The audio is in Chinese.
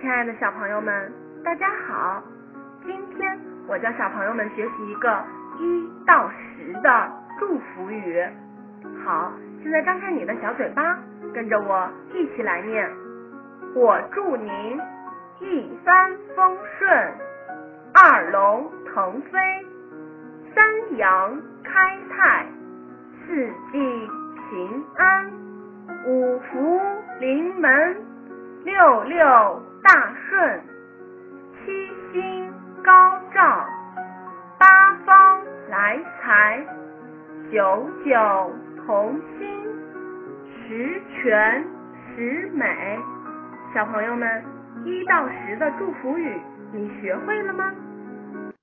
亲爱的小朋友们，大家好！今天我教小朋友们学习一个一到十的祝福语。好，现在张开你的小嘴巴，跟着我一起来念：我祝您一帆风顺，二龙腾飞，三阳开泰，四季平安，五福临门，六六大顺，七星高照，八方来财，九九同心，十全十美。小朋友们，一到十的祝福语，你学会了吗？